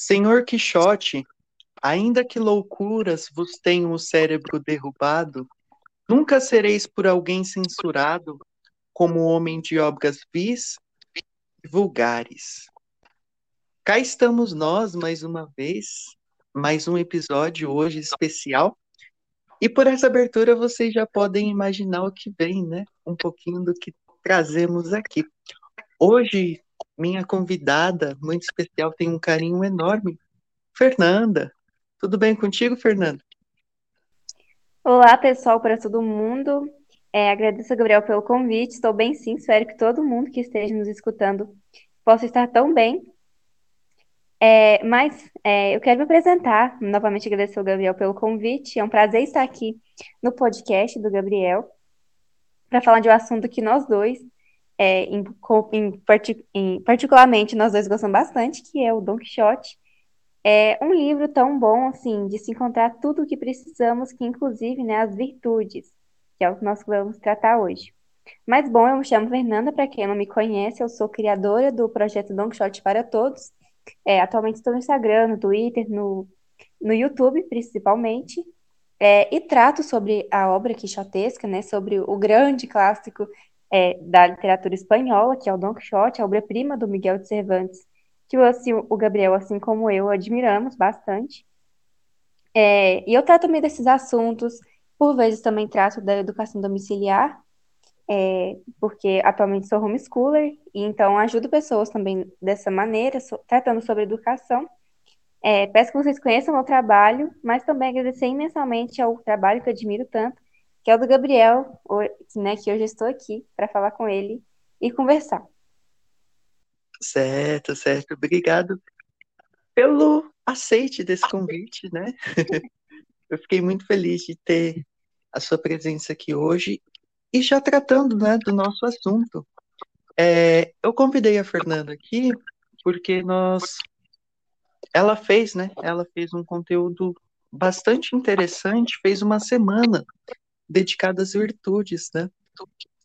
Senhor Quixote, ainda que loucuras vos tenham o cérebro derrubado, nunca sereis por alguém censurado como homem de obras vis e vulgares. Cá estamos nós mais uma vez, mais um episódio hoje especial. E por essa abertura vocês já podem imaginar o que vem, né? Um pouquinho do que trazemos aqui. Hoje, minha convidada muito especial tem um carinho enorme, Fernanda. Tudo bem contigo, Fernanda? Olá, pessoal, para todo mundo. É, agradeço Gabriel pelo convite. Estou bem, sim. Espero que todo mundo que esteja nos escutando possa estar tão bem. É, mas é, eu quero me apresentar. Novamente agradecer ao Gabriel pelo convite. É um prazer estar aqui no podcast do Gabriel para falar de um assunto que nós dois, é, em, em, em, particularmente nós dois gostamos bastante, que é o Don Quixote. É um livro tão bom assim de se encontrar tudo o que precisamos, que inclusive né, as virtudes, que é o que nós vamos tratar hoje. Mas bom, eu me chamo Fernanda, para quem não me conhece, eu sou criadora do projeto Don Quixote para Todos. É, atualmente estou no Instagram, no Twitter, no, no YouTube, principalmente. É, e trato sobre a obra quixotesca, né, sobre o grande clássico é, da literatura espanhola, que é o Don Quixote, a obra-prima do Miguel de Cervantes, que assim, o Gabriel, assim como eu, admiramos bastante. É, e eu trato também desses assuntos, por vezes também trato da educação domiciliar, é, porque atualmente sou homeschooler, e então ajudo pessoas também dessa maneira, so, tratando sobre educação. É, peço que vocês conheçam o meu trabalho, mas também agradecer imensamente ao trabalho que eu admiro tanto, que é o do Gabriel, né, que hoje estou aqui para falar com ele e conversar. Certo, certo. Obrigado pelo aceite desse convite, né? Eu fiquei muito feliz de ter a sua presença aqui hoje e já tratando, né, do nosso assunto. É, eu convidei a Fernanda aqui porque nós, ela fez, né? Ela fez um conteúdo bastante interessante, fez uma semana dedicada às virtudes, né?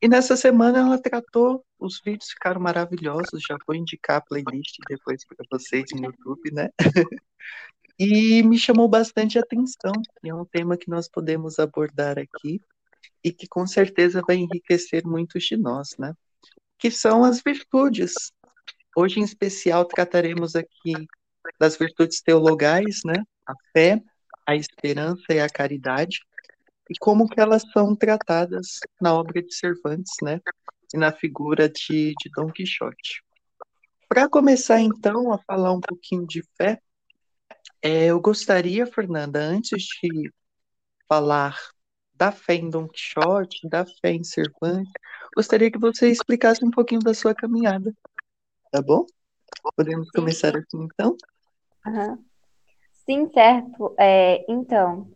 E nessa semana ela tratou, os vídeos ficaram maravilhosos, já vou indicar a playlist depois para vocês no YouTube, né? e me chamou bastante atenção, é um tema que nós podemos abordar aqui e que com certeza vai enriquecer muitos de nós, né? Que são as virtudes. Hoje, em especial, trataremos aqui das virtudes teologais, né? A fé, a esperança e a caridade e como que elas são tratadas na obra de Cervantes, né? E na figura de, de Dom Quixote. Para começar, então, a falar um pouquinho de fé, é, eu gostaria, Fernanda, antes de falar da fé em Dom Quixote, da fé em Cervantes, gostaria que você explicasse um pouquinho da sua caminhada, tá bom? Podemos começar assim, então? Uhum. Sim, certo. É, então,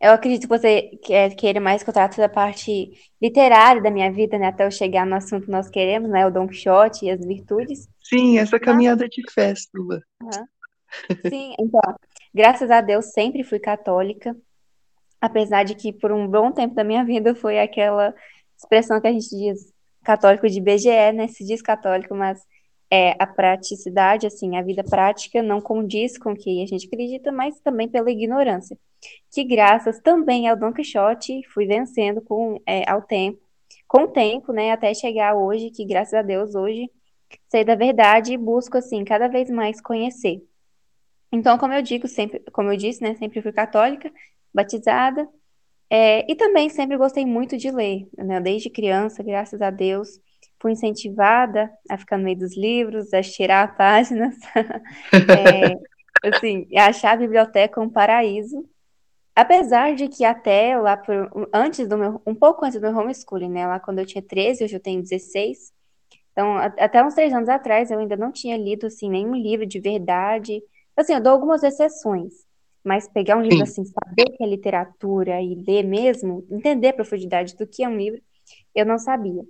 eu acredito que você queira mais que eu trate da parte literária da minha vida, né? Até eu chegar no assunto que nós queremos, né? O Dom Quixote e as virtudes. Sim, essa caminhada Mas... de festa. Uhum. Sim, então, graças a Deus sempre fui católica, apesar de que por um bom tempo da minha vida foi aquela expressão que a gente diz católico de BGE, né? Se diz católico, mas é, a praticidade, assim, a vida prática não condiz com o que a gente acredita, mas também pela ignorância. Que graças também ao Don Quixote fui vencendo com é, ao tempo, com o tempo, né, até chegar hoje, que graças a Deus hoje sei da verdade e busco assim cada vez mais conhecer. Então, como eu digo sempre, como eu disse, né, sempre fui católica, batizada, é, e também sempre gostei muito de ler, né, desde criança, graças a Deus fui incentivada a ficar no meio dos livros, a tirar páginas, é, assim, a achar a biblioteca um paraíso. Apesar de que até lá por, antes do meu, um pouco antes do meu homeschooling, né, lá quando eu tinha 13, hoje eu tenho 16, então até uns três anos atrás eu ainda não tinha lido, assim, nenhum livro de verdade, assim, eu dou algumas exceções, mas pegar um livro, assim, saber que é literatura e ler mesmo, entender a profundidade do que é um livro, eu não sabia.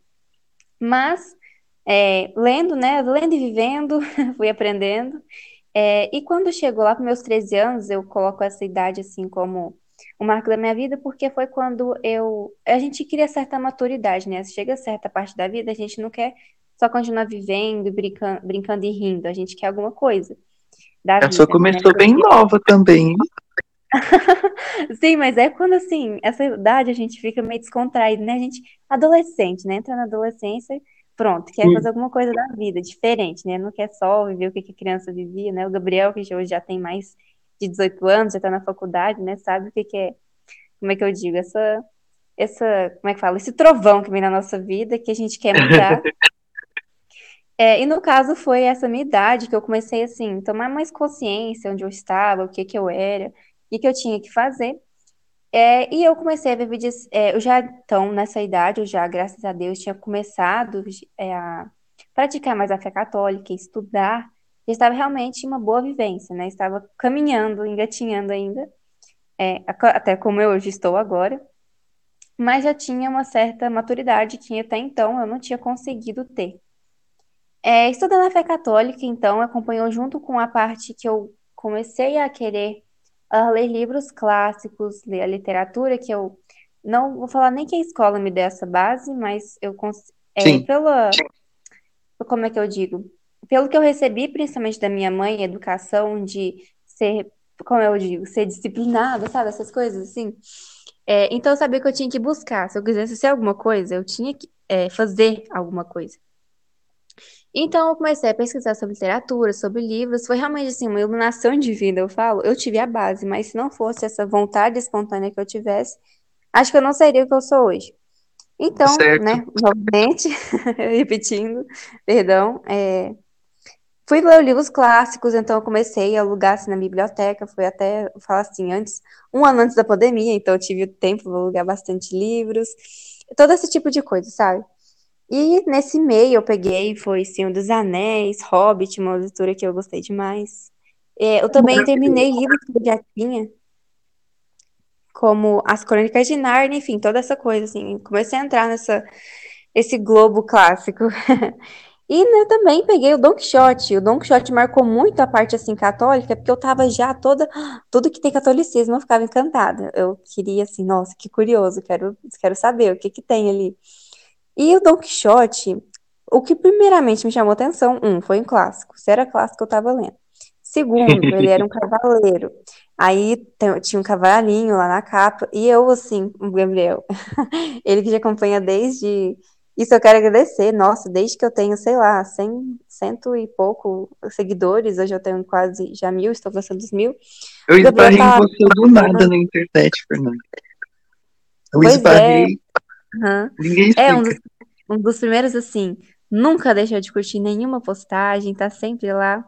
Mas, é, lendo, né? Lendo e vivendo, fui aprendendo. É, e quando chegou lá para meus 13 anos, eu coloco essa idade assim como o marco da minha vida, porque foi quando eu. A gente cria certa maturidade, né? Chega a certa parte da vida, a gente não quer só continuar vivendo, brincando, brincando e rindo, a gente quer alguma coisa. da A sua vida. né? começou bem nova também. Sim, mas é quando assim, essa idade a gente fica meio descontraído, né? A gente, adolescente, né? Entra na adolescência, pronto, quer Sim. fazer alguma coisa da vida diferente, né? Não quer só viver o que a criança vivia, né? O Gabriel, que hoje já tem mais de 18 anos, já tá na faculdade, né? Sabe o que que é, como é que eu digo, essa, essa, como é que fala? Esse trovão que vem na nossa vida, que a gente quer mudar. É, e no caso foi essa minha idade que eu comecei assim, tomar mais consciência onde eu estava, o que que eu era, o que que eu tinha que fazer. É, e eu comecei a ver vídeos. é, eu já, então, nessa idade, eu já, graças a Deus, tinha começado é, a praticar mais a fé católica, estudar. E estava realmente em uma boa vivência, né? Estava caminhando, engatinhando ainda, é, até como eu hoje estou agora. Mas já tinha uma certa maturidade que até então eu não tinha conseguido ter. É, estudando a fé católica, então, acompanhou junto com a parte que eu comecei a querer ah, ler livros clássicos, ler a literatura, que eu não vou falar nem que a escola me deu essa base, mas eu, é, Sim. pela, como é que eu digo? Pelo que eu recebi, principalmente da minha mãe, educação de ser, como eu digo, ser disciplinada, sabe? Essas coisas assim. É, então eu sabia que eu tinha que buscar. Se eu quisesse ser alguma coisa, eu tinha que é, fazer alguma coisa. Então eu comecei a pesquisar sobre literatura, sobre livros. Foi realmente assim, uma iluminação divina, eu falo. Eu tive a base, mas se não fosse essa vontade espontânea que eu tivesse, acho que eu não seria o que eu sou hoje. Então, Certo. né, novamente, repetindo, perdão, é, fui ler livros clássicos, então eu comecei a alugar assim, na biblioteca, foi até, eu falo assim, antes, um ano antes da pandemia, então eu tive o tempo de alugar bastante livros, todo esse tipo de coisa, sabe? E nesse meio eu peguei, foi Senhor dos Anéis, Hobbit, uma leitura que eu gostei demais. É, eu também terminei livros que eu já tinha, como As Crônicas de Nárnia, enfim, toda essa coisa, assim. Comecei a entrar nessa, esse globo clássico. E né, também peguei o Don Quixote. O Don Quixote marcou muito a parte assim católica, porque eu tava já toda, tudo que tem catolicismo, eu ficava encantada. Eu queria assim, nossa, que curioso, quero, quero saber o que que tem ali. E o Don Quixote, o que primeiramente me chamou atenção, um, foi um clássico. Se era clássico, eu tava lendo. Segundo, ele era um cavaleiro. Aí tinha um cavalinho lá na capa, e eu, assim, o Gabriel, ele que já acompanha desde. Isso eu quero agradecer, nossa, desde que eu tenho, sei lá, cem, cento e pouco seguidores, hoje eu tenho quase já mil, estou passando dos mil. Eu esbarrei em tá- você do nada na internet, Fernanda. Eu Pois é. Ninguém É, um dos, um dos primeiros, assim, nunca deixou de curtir nenhuma postagem, tá sempre lá.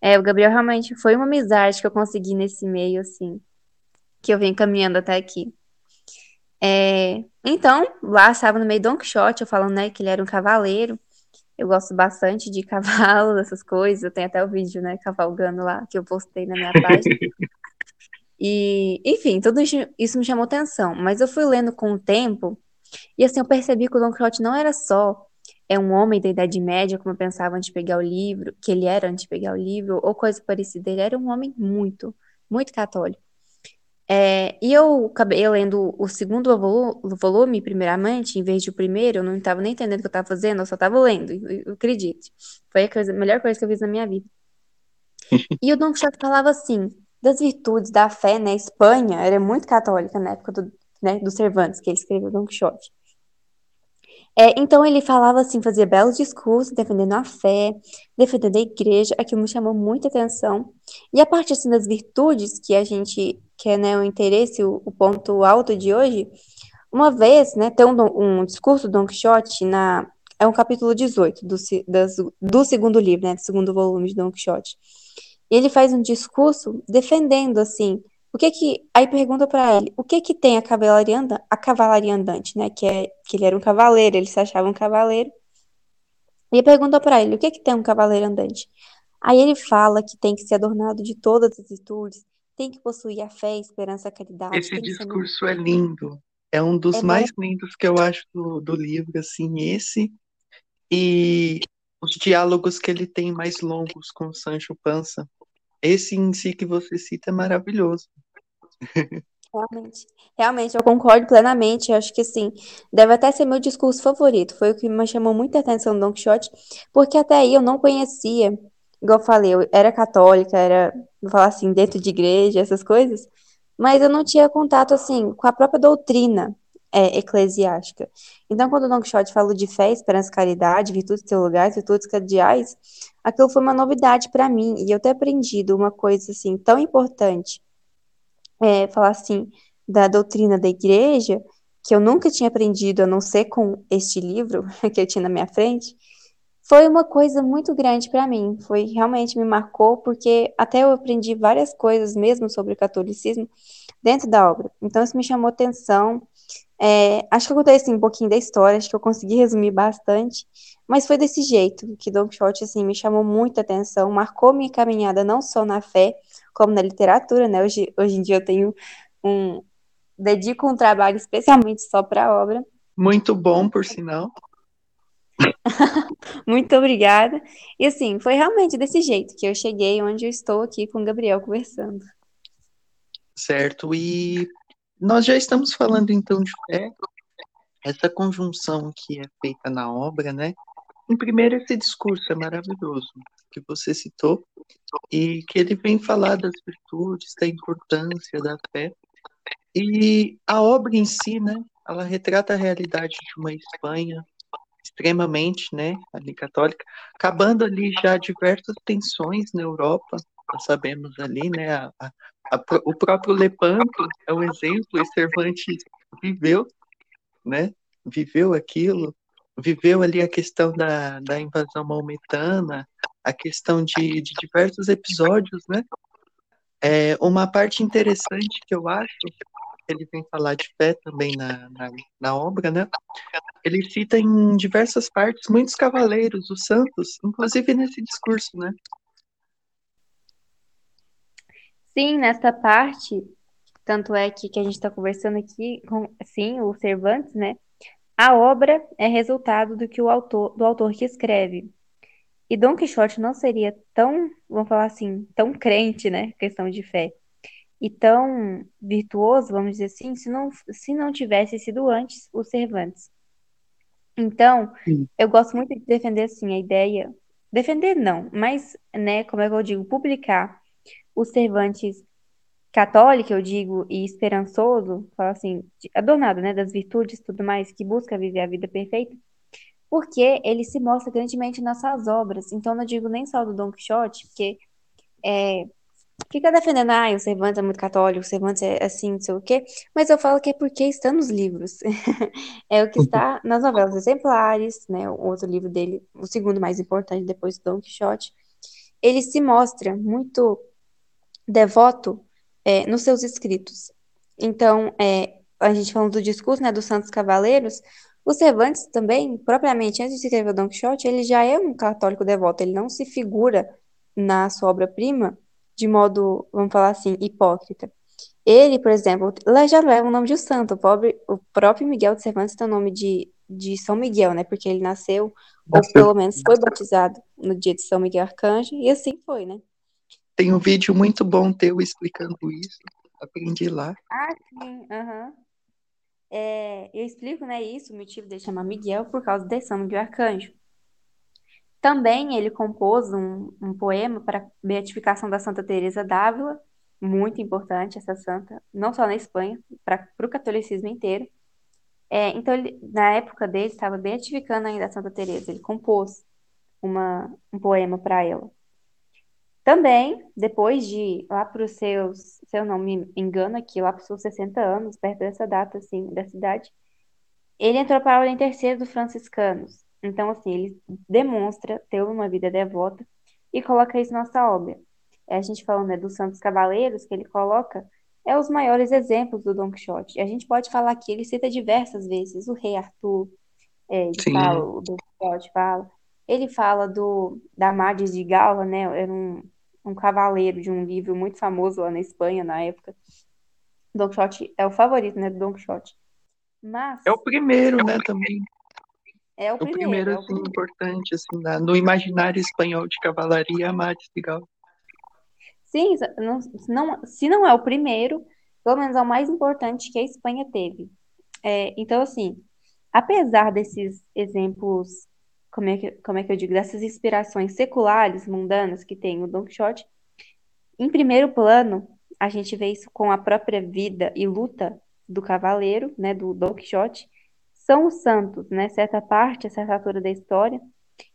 É, o Gabriel realmente foi uma amizade que eu consegui nesse meio, assim, que eu venho caminhando até aqui. É, então, lá estava no meio do Don Quixote, eu falando, né, que ele era um cavaleiro. Eu gosto bastante de cavalos, essas coisas. Eu tenho até o vídeo, né, cavalgando lá, que eu postei na minha página. E, enfim, tudo isso me chamou atenção. Mas eu fui lendo com o tempo, e assim, eu percebi que o Don Quixote não era só é um homem da Idade Média, como eu pensava antes de pegar o livro, que ele era antes de pegar o livro, ou coisa parecida. Ele era um homem muito, muito católico. É, e eu acabei lendo o segundo volu- volume, primeiramente, em vez de o primeiro, eu não estava nem entendendo o que eu estava fazendo, eu só estava lendo, acredite. Foi a, coisa- a melhor coisa que eu fiz na minha vida. E o Don Quixote falava assim, das virtudes da fé, né? Espanha era muito católica na época do, né, do Cervantes, que ele escreveu Don Quixote. É, então ele falava assim, fazia belos discursos, defendendo a fé, defendendo a igreja, aquilo me chamou muita atenção. E a parte assim das virtudes que a gente quer, né, o interesse, o, o ponto alto de hoje, uma vez, né, tem um, um discurso do Don Quixote na é um capítulo 18 do, das- do segundo livro, né, do segundo volume de Don Quixote. E ele faz um discurso defendendo assim, o que que aí pergunta para ele, o que que tem a cavalaria andante, a cavalaria andante, né, que é que ele era um cavaleiro, ele se achava um cavaleiro. E pergunta para ele, o que que tem um cavaleiro andante? Aí ele fala que tem que ser adornado de todas as virtudes, tem que possuir a fé, a esperança, a caridade, Esse discurso é lindo. É um dos É mais lindos que eu acho do, do livro, assim, esse. E os diálogos que ele tem mais longos com o Sancho Panza. Esse em si que você cita é maravilhoso. Realmente, realmente, eu concordo plenamente. Eu acho que sim, deve até ser meu discurso favorito. Foi o que me chamou muita atenção no Don Quixote, porque até aí eu não conhecia igual eu falei, eu era católica, era, vou falar assim, dentro de igreja, essas coisas, mas eu não tinha contato, assim, com a própria doutrina é, eclesiástica. Então, quando o Don Quixote falou de fé, esperança, caridade, virtudes teologais, virtudes cardeais, aquilo foi uma novidade para mim, e eu ter aprendido uma coisa, assim, tão importante, é, falar assim, da doutrina da igreja, que eu nunca tinha aprendido, a não ser com este livro que eu tinha na minha frente, foi uma coisa muito grande para mim. Foi realmente me marcou porque até eu aprendi várias coisas mesmo sobre o catolicismo dentro da obra. Então isso me chamou atenção. É, acho que eu contei assim, um pouquinho da história, acho que eu consegui resumir bastante, mas foi desse jeito que Don Quixote assim me chamou muita atenção, marcou minha caminhada não só na fé, como na literatura, né? Hoje, hoje em dia eu tenho um dedico um trabalho especialmente só para a obra. Muito bom, por sinal. Muito obrigada. E assim, foi realmente desse jeito que eu cheguei onde eu estou aqui com o Gabriel conversando. Certo, e nós já estamos falando então de fé, essa conjunção que é feita na obra, né? Em primeiro, esse discurso é maravilhoso, que você citou, e que ele vem falar das virtudes, da importância da fé, e a obra em si, né? Ela retrata a realidade de uma Espanha extremamente, né, ali católica, acabando ali já diversas tensões na Europa, nós sabemos ali, né, a, a, a, o próprio Lepanto é um exemplo, e Cervantes viveu, né, viveu aquilo, viveu ali a questão da, da invasão maometana, a questão de, de diversos episódios, né, é, uma parte interessante que eu acho ele vem falar de fé também na, na, na, obra, né? Ele cita em diversas partes muitos cavaleiros, os santos, inclusive nesse discurso, né? Sim, nessa parte, tanto é que, que a gente está conversando aqui com, sim, o Cervantes, né? A obra é resultado do que o autor, do autor que escreve. E Dom Quixote não seria tão, vamos falar assim, tão crente, né? Questão de fé e tão virtuoso, vamos dizer assim, se não, se não tivesse sido antes o Cervantes. Então, Sim. eu gosto muito de defender assim a ideia, defender não, mas, né, como é que eu digo, publicar o Cervantes católico, eu digo, e esperançoso, falo assim, adornado, né, das virtudes tudo mais, que busca viver a vida perfeita, porque ele se mostra grandemente nas suas obras. Então, não digo nem só do Dom Quixote, porque é, fica defendendo, ah, o Cervantes é muito católico, o Cervantes é assim, não sei o quê, mas eu falo que é porque está nos livros. é o que está nas novelas exemplares, né? O outro livro dele, o segundo mais importante depois do Don Quixote. Ele se mostra muito devoto é, nos seus escritos. Então, é, a gente falando do discurso, né, dos Santos Cavaleiros, o Cervantes também, propriamente antes de escrever o Don Quixote, ele já é um católico devoto, ele não se figura na sua obra-prima de modo, vamos falar assim, hipócrita. Ele, por exemplo, lá já leva o nome de um santo. O, pobre, o próprio Miguel de Cervantes tem o nome de, de São Miguel, né? Porque ele nasceu, ou pelo menos foi batizado no dia de São Miguel Arcanjo, e assim foi, né? Tem um vídeo muito bom teu explicando isso. Aprendi lá. Ah, sim, aham. Uhum. É, eu explico, né, isso, o motivo de chamar Miguel por causa de São Miguel Arcanjo. Também ele compôs um, um poema para beatificação da Santa Teresa d'Ávila, muito importante essa santa, não só na Espanha, para o catolicismo inteiro. É, então, ele, na época dele, estava beatificando ainda a Santa Teresa. Ele compôs uma, um poema para ela. Também, depois de lá para os seus, se eu não me engano aqui, lá para os seus 60 anos, perto dessa data, assim, da cidade, ele entrou para a Ordem Terceira dos Franciscanos. Então, assim, ele demonstra ter uma vida devota e coloca isso na nossa obra. É, a gente falando né, dos Santos Cavaleiros, que ele coloca, é os maiores exemplos do Don Quixote. A gente pode falar que ele cita diversas vezes o rei Arthur, é, ele Sim. fala, o Don Quixote fala. Ele fala do da Madres de Galva, né? Era um, um cavaleiro de um livro muito famoso lá na Espanha na época. Don Quixote é o favorito, né, do Don Quixote. Mas é o primeiro, né, também. É o, o primeiro. primeiro, é o assim, primeiro. importante, assim, na, no imaginário espanhol de cavalaria, Amadis de Gal. Sim, não, não, se não é o primeiro, pelo menos é o mais importante que a Espanha teve. É, então, assim, apesar desses exemplos como é que, como é que eu digo, dessas inspirações seculares, mundanas que tem o Don Quixote, em primeiro plano, a gente vê isso com a própria vida e luta do cavaleiro, né, do Don Quixote, são os santos, né, certa parte, a certa altura da história,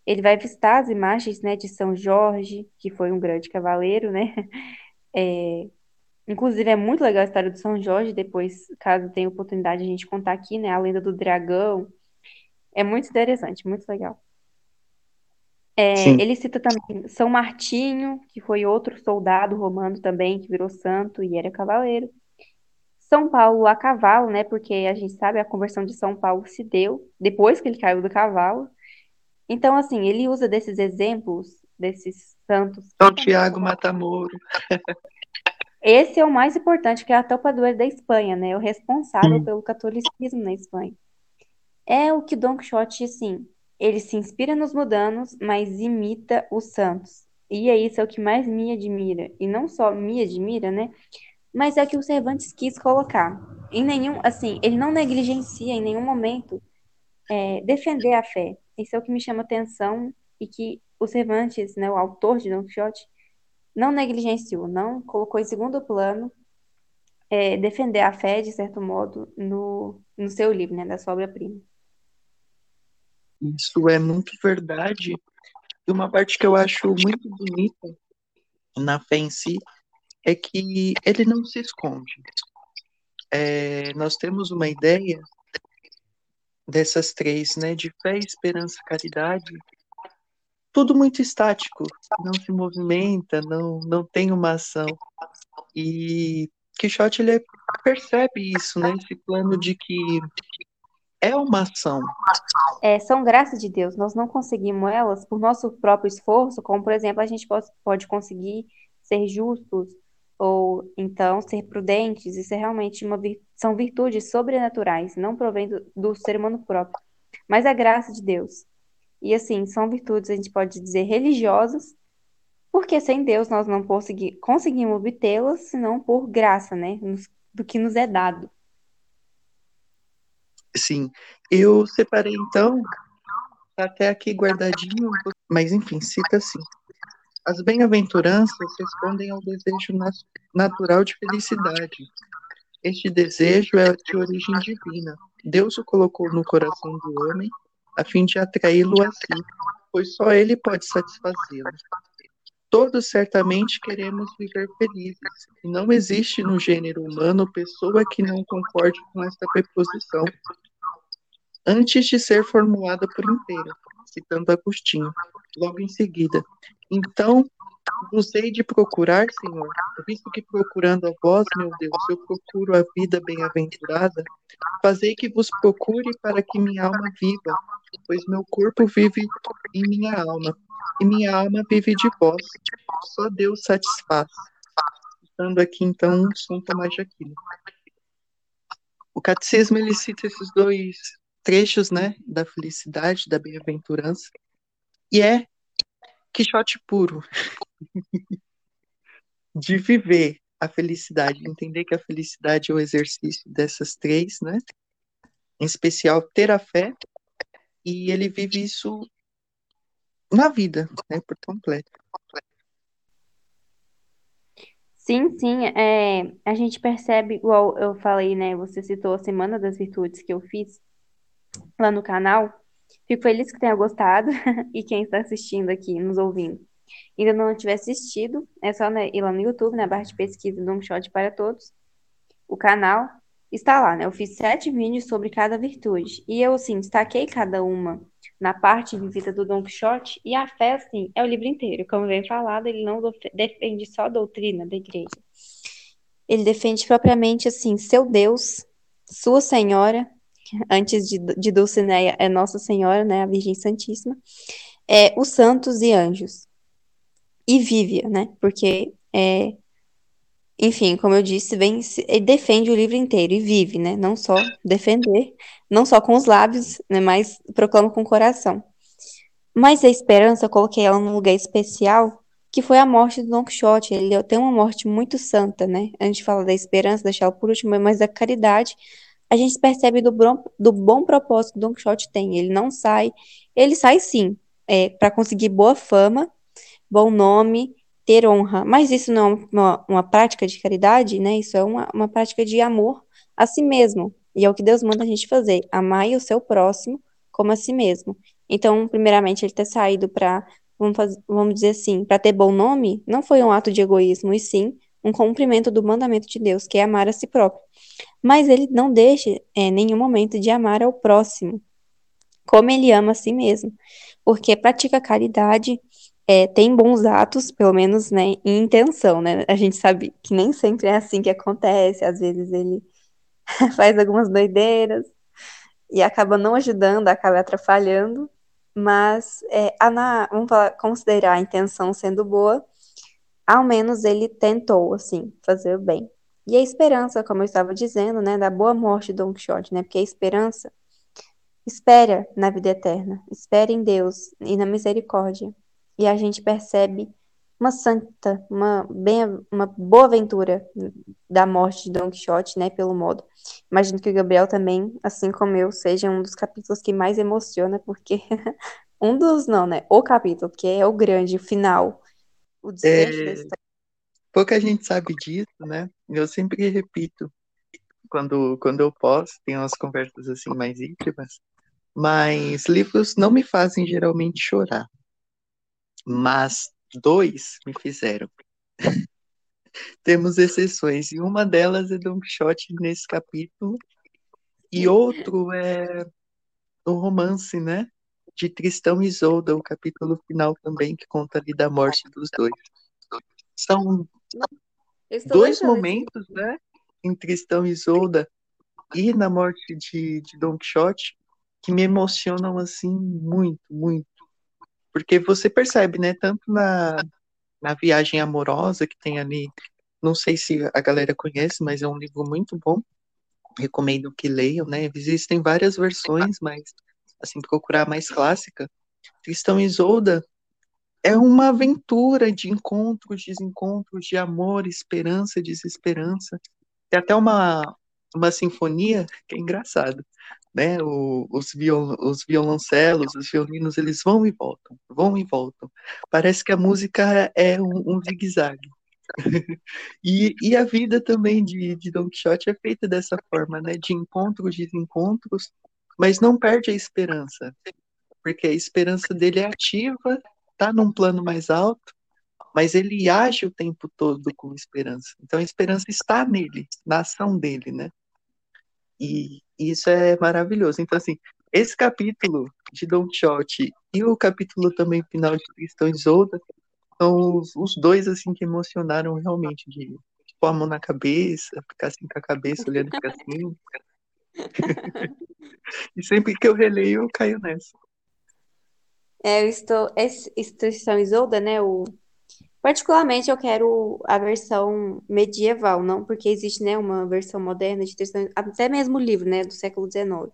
ele vai vistar as imagens, né, de São Jorge, que foi um grande cavaleiro, né, é, inclusive é muito legal a história do São Jorge, depois, caso tenha oportunidade, a gente contar aqui, né, a lenda do dragão, é muito interessante, muito legal. É, ele cita também São Martinho, que foi outro soldado romano também, que virou santo e era cavaleiro. São Paulo a cavalo, né? Porque a gente sabe a conversão de São Paulo se deu depois que ele caiu do cavalo. Então, assim, ele usa desses exemplos, desses santos. São Tiago Matamoro. Esse é o mais importante, que é a topadora da Espanha, né? O responsável pelo catolicismo na Espanha. É o que Don Quixote, assim, ele se inspira nos mudanos, mas imita os santos. E é isso é o que mais me admira. E não só me admira, né? Mas é o que o Cervantes quis colocar. Em nenhum, assim, ele não negligencia em nenhum momento é, defender a fé. Isso é o que me chama atenção e que o Cervantes, né, o autor de Don Quixote, não negligenciou, não colocou em segundo plano é, defender a fé, de certo modo, no, no seu livro, né, da sua obra-prima. Isso é muito verdade. E uma parte que eu acho muito bonita na fé em si é que ele não se esconde. É, nós temos uma ideia dessas três, né, de fé, esperança, caridade, tudo muito estático, não se movimenta, não, não tem uma ação. E Quixote ele percebe isso, né, esse plano de que é uma ação. É, são graças de Deus. Nós não conseguimos elas por nosso próprio esforço, como, por exemplo, a gente pode, pode conseguir ser justos ou então ser prudentes. Isso é realmente uma são virtudes sobrenaturais, não provém do, do ser humano próprio, mas a graça de Deus. E assim, são virtudes, a gente pode dizer, religiosas, porque sem Deus nós não consegui, conseguimos obtê-las, senão por graça, né? do que nos é dado. Sim, eu separei então, até aqui guardadinho, mas enfim, cita assim. As bem-aventuranças respondem ao desejo natural de felicidade. Este desejo é de origem divina. Deus o colocou no coração do homem a fim de atraí-lo a si, pois só ele pode satisfazê-lo. Todos certamente queremos viver felizes, e não existe no gênero humano pessoa que não concorde com esta preposição, antes de ser formulada por inteira, citando Agostinho, logo em seguida. Então, vos hei de procurar, Senhor, visto que procurando a vós, meu Deus, eu procuro a vida bem-aventurada, fazei que vos procure para que minha alma viva, pois meu corpo vive em minha alma, e minha alma vive de vós. Só Deus satisfaz. Citando aqui, então, São Tomás de Aquino. O catecismo, ele cita esses dois trechos, né, da felicidade, da bem-aventurança, e é Quixote puro. De viver a felicidade, entender que a felicidade é o exercício dessas três, né, em especial ter a fé, e ele vive isso na vida, né, por completo. Sim, sim, é, a gente percebe, igual eu falei, né, você citou a Semana das Virtudes que eu fiz, lá no canal. Fico feliz que tenha gostado e quem está assistindo aqui, nos ouvindo, ainda não tiver assistido, é só né, ir lá no YouTube, na barra de pesquisa do Um Shot para Todos. O canal está lá, né? Eu fiz sete vídeos sobre cada virtude. E eu, assim, destaquei cada uma na parte vida do Don Quixote. E a fé, assim, é o livro inteiro. Como vem falado, ele não defende só a doutrina da igreja. Ele defende propriamente, assim, seu Deus, sua Senhora antes de, de é Nossa Senhora, né, a Virgem Santíssima, é os santos e anjos. E Vívia, né, porque, é, enfim, como eu disse, vem, defende o livro inteiro e vive, né, não só defender, não só com os lábios, né, mas proclama com o coração. Mas a esperança, eu coloquei ela num lugar especial, que foi a morte do Don Quixote. Ele tem uma morte muito santa, né? A gente fala da esperança, deixar ela por último, mas da caridade a gente percebe do bom, do bom propósito que Don Quixote tem. Ele não sai, ele sai sim, é, para conseguir boa fama, bom nome, ter honra. Mas isso não é uma, uma prática de caridade, né? Isso é uma, uma prática de amor a si mesmo. E é o que Deus manda a gente fazer: amar o seu próximo como a si mesmo. Então, primeiramente, ele ter saído para, vamos, vamos dizer assim, para ter bom nome, não foi um ato de egoísmo, e sim um cumprimento do mandamento de Deus, que é amar a si próprio. Mas ele não deixa em é, nenhum momento de amar ao próximo, como ele ama a si mesmo, porque pratica caridade, é, tem bons atos, pelo menos, né, em intenção, né? A gente sabe que nem sempre é assim que acontece, às vezes ele faz algumas doideiras e acaba não ajudando, acaba atrapalhando, mas é, a, vamos falar, considerar a intenção sendo boa, ao menos ele tentou, assim, fazer o bem. E a esperança, como eu estava dizendo, né, da boa morte de Don Quixote, né, porque a esperança espera na vida eterna, espera em Deus e na misericórdia. E a gente percebe uma santa, uma, bem, uma boa aventura da morte de Don Quixote, né, pelo modo. Imagino que o Gabriel também, assim como eu, seja um dos capítulos que mais emociona, porque um dos, não, né, o capítulo, que é o grande, o final, o desfecho é... da história. Pouca gente sabe disso, né? Eu sempre repito, quando, quando eu posso, tem umas conversas assim mais íntimas, mas livros não me fazem geralmente chorar. Mas dois me fizeram. Temos exceções, e uma delas é Don Quixote nesse capítulo, e outro é o romance, né? De Tristão e Isolda, o capítulo final também, que conta ali da morte dos dois. São dois momentos, né? Em Tristão e Isolda e na morte de, de Don Quixote que me emocionam assim muito, muito. Porque você percebe, né? Tanto na, na viagem amorosa que tem ali. Não sei se a galera conhece, mas é um livro muito bom. Recomendo que leiam, né? Existem várias versões, mas assim, procurar mais clássica. Tristão e Isolda é uma aventura de encontros, desencontros, de amor, esperança, desesperança. Tem até uma, uma sinfonia que é engraçado né? O, os, viol, os violoncelos, os violinos, eles vão e voltam, vão e voltam. Parece que a música é um, um zigue-zague. e, e a vida também de, de Don Quixote é feita dessa forma, né? De encontros, desencontros, mas não perde a esperança, porque a esperança dele é ativa, tá num plano mais alto, mas ele age o tempo todo com esperança. Então a esperança está nele, na ação dele, né? E isso é maravilhoso. Então, assim, esse capítulo de Don Quixote e o capítulo também final de Tristão Isolda são os, os, dois, assim, que emocionaram realmente, de pôr a mão na cabeça, ficar assim com a cabeça, olhando para cima. E sempre que eu releio, eu caio nessa. É, eu estou. Esse, Tristão e Isolda, né? O Particularmente, eu quero a versão medieval, não porque existe, né, uma versão moderna de texto, até mesmo o livro, né, do século XIX.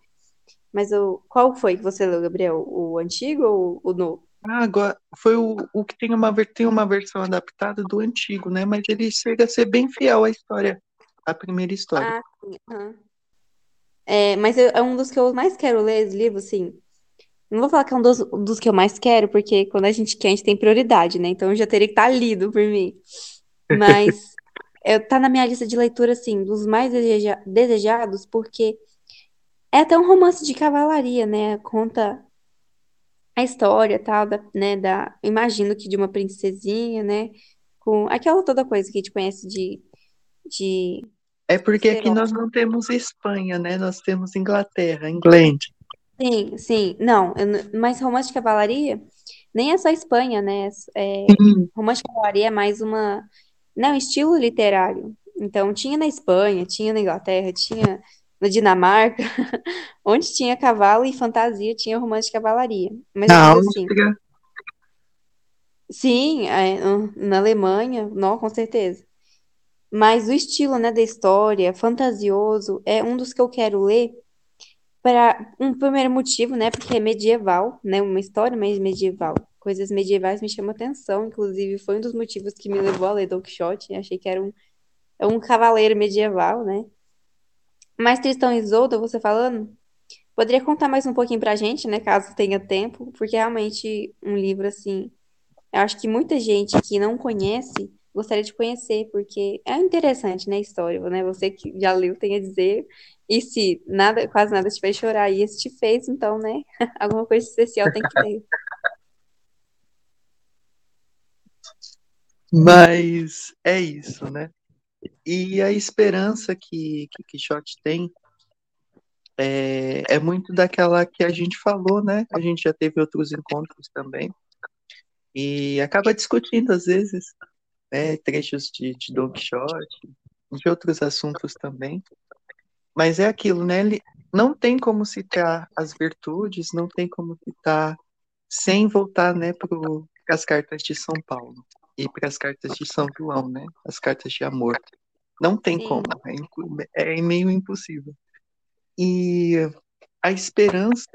Mas o, qual foi que você leu, Gabriel? O antigo ou o novo? Ah, agora foi o, o que tem uma, tem uma versão adaptada do antigo, né? Mas ele chega a ser bem fiel à história, à primeira história. Ah, sim. Uhum. É, mas eu, é um dos que eu mais quero ler esse livro, sim. Não vou falar que é um dos, dos que eu mais quero, porque quando a gente quer, a gente tem prioridade, né? Então eu já teria que estar lido por mim. Mas eu, tá na minha lista de leitura, assim, dos mais deseja, desejados, porque é até um romance de cavalaria, né? Conta a história, tal, da, né? Da, imagino que de uma princesinha, né? Com aquela toda coisa que a gente conhece de. de é porque aqui nós não temos Espanha, né? Nós temos Inglaterra, England. Sim, sim. Não, eu mas romance de cavalaria nem é só Espanha, né? É, romance de cavalaria é mais uma, não, estilo literário. Então, tinha na Espanha, tinha na Inglaterra, tinha na Dinamarca, onde tinha cavalo e fantasia, tinha romance de cavalaria. Mas na assim, sim, é, na Alemanha, não, com certeza. Mas o estilo, né, da história, fantasioso, é um dos que eu quero ler para um primeiro motivo, né? Porque é medieval, né? Uma história mais medieval. Coisas medievais me chamam atenção, inclusive foi um dos motivos que me levou a ler Don Quixote. Achei que era um, é um cavaleiro medieval, né? Mas Tristão e Isolda, você falando, poderia contar mais um pouquinho pra gente, né, caso tenha tempo, porque realmente um livro assim, eu acho que muita gente que não conhece gostaria de conhecer, porque é interessante, né, a história, né? Você que já leu tem a dizer, e se nada, quase nada te fez chorar e esse te fez, então, né, alguma coisa especial tem que ter. Mas é isso, né? E a esperança que, que Quixote tem é, é muito daquela que a gente falou, né? A gente já teve outros encontros também. E acaba discutindo, às vezes, né, trechos de, de Don Quixote, de outros assuntos também. Mas é aquilo, né? Ele não tem como citar as virtudes, não tem como citar sem voltar, né, para as cartas de São Paulo e para as cartas de São João, né? As cartas de amor. Não tem Sim. como, é, é meio impossível. E a esperança,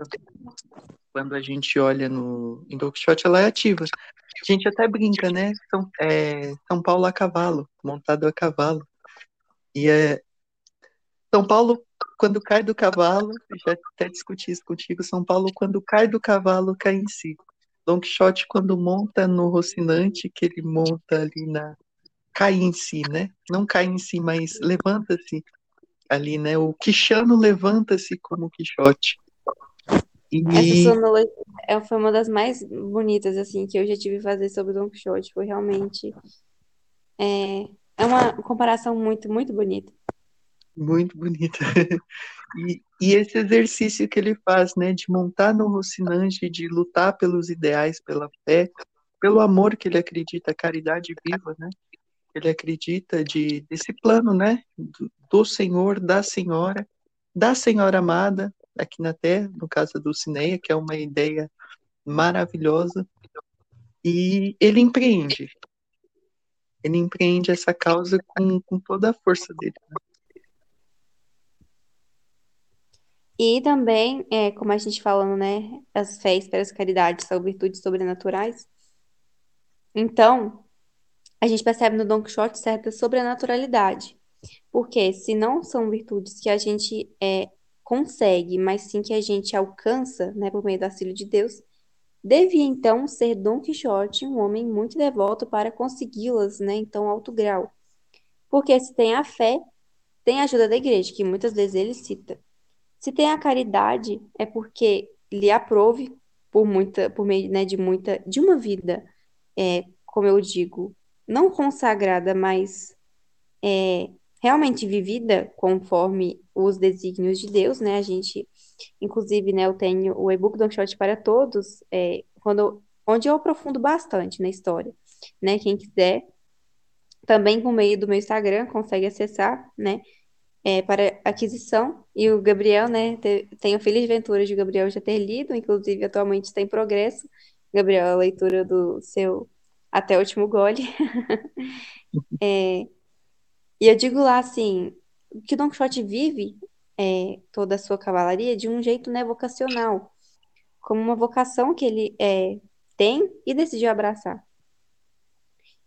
quando a gente olha no em Quixote, ela é ativa. A gente até brinca, né? São, é, São Paulo a cavalo, montado a cavalo. E é, São Paulo, quando cai do cavalo, já até discuti isso contigo, São Paulo, quando cai do cavalo, cai em si. Don Quixote, quando monta no Rocinante, que ele monta ali na. cai em si, né? Não cai em si, mas levanta-se ali, né? O Quixano levanta-se como Quixote. E... Essa sonora é, foi uma das mais bonitas, assim, que eu já tive fazer sobre Don Quixote. Foi realmente. É, é uma comparação muito, muito bonita. Muito bonita. E, e, esse exercício que ele faz, né, de montar no Rocinante, de lutar pelos ideais, pela fé, pelo amor que ele acredita, caridade viva, né? Ele acredita de desse plano, né, do, do Senhor, da Senhora, da Senhora amada aqui na Terra, no caso do Cineia, que é uma ideia maravilhosa. E ele empreende. Ele empreende essa causa com, com toda a força dele. Né? E também, é, como a gente falando, né, as para as caridades são virtudes sobrenaturais. Então, a gente percebe no Don Quixote certa sobrenaturalidade. Porque se não são virtudes que a gente é, consegue, mas sim que a gente alcança, né, por meio do auxílio de Deus, devia então ser Don Quixote um homem muito devoto para consegui-las, né, em tão alto grau. Porque se tem a fé, tem a ajuda da igreja, que muitas vezes ele cita. Se tem a caridade, é porque lhe aprove por muita, por meio, né, de muita, de uma vida, é, como eu digo, não consagrada, mas é, realmente vivida conforme os desígnios de Deus, né? A gente, inclusive, né, eu tenho o e-book Don Quixote para Todos, é, quando, onde eu aprofundo bastante na história, né? Quem quiser, também por meio do meu Instagram, consegue acessar, né? é, para aquisição. E o Gabriel, né, tenho a feliz ventura de Gabriel já ter lido, inclusive atualmente está em progresso. Gabriel, a leitura do seu Até o Último Gole. é, e eu digo lá assim, que Don Quixote vive é, toda a sua cavalaria de um jeito né, vocacional, como uma vocação que ele é, tem e decidiu abraçar.